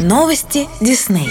Новости Дисней.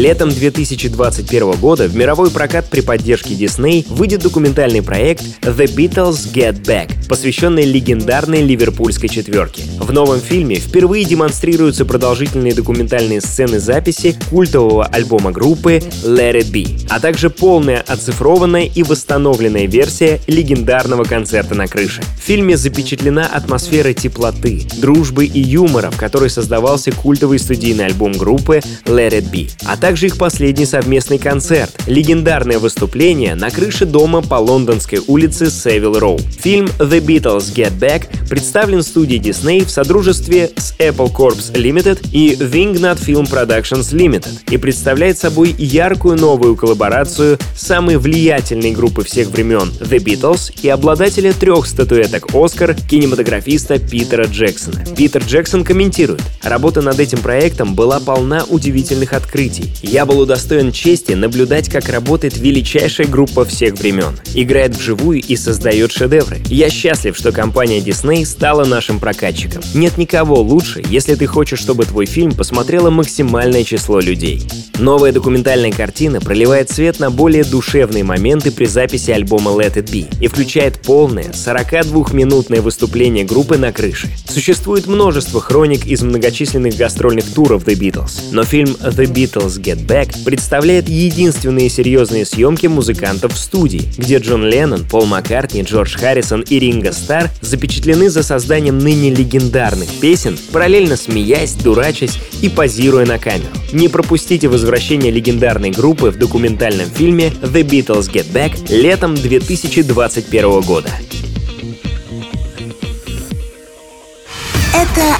Летом 2021 года в мировой прокат при поддержке Disney выйдет документальный проект The Beatles Get Back, посвященный легендарной ливерпульской четверке. В новом фильме впервые демонстрируются продолжительные документальные сцены записи культового альбома группы Let It Be, а также полная оцифрованная и восстановленная версия легендарного концерта на крыше. В фильме запечатлена атмосфера теплоты, дружбы и юмора, в которой создавался культовый студийный альбом группы Let It Be, а также их последний совместный концерт — легендарное выступление на крыше дома по лондонской улице Севил Роу. Фильм The Beatles Get Back представлен в студии Disney в содружестве с Apple Corps Limited и Wingnut Film Productions Limited и представляет собой яркую новую коллаборацию самой влиятельной группы всех времен The Beatles и обладателя трех статуэток Оскар кинематографиста Питера Джексона. Питер Джексон комментирует, работа над этим проектом была полна удивительных открытий. Я был удостоен чести наблюдать, как работает величайшая группа всех времен. Играет вживую и создает шедевры. Я счастлив, что компания Disney стала нашим прокатчиком. Нет никого лучше, если ты хочешь, чтобы твой фильм посмотрело максимальное число людей. Новая документальная картина проливает свет на более душевные моменты при записи альбома Let It Be и включает полное 42-минутное выступление группы на крыше. Существует множество хроник из многочисленных гастрольных туров The Beatles, но фильм The Beatles Get Back представляет единственные серьезные съемки музыкантов в студии, где Джон Леннон, Пол Маккартни, Джордж Харрисон и Ринго Стар запечатлены за созданием ныне легендарных песен, параллельно смеясь, дурачась и позируя на камеру. Не пропустите возвращение легендарной группы в документальном фильме The Beatles Get Back летом 2021 года. Это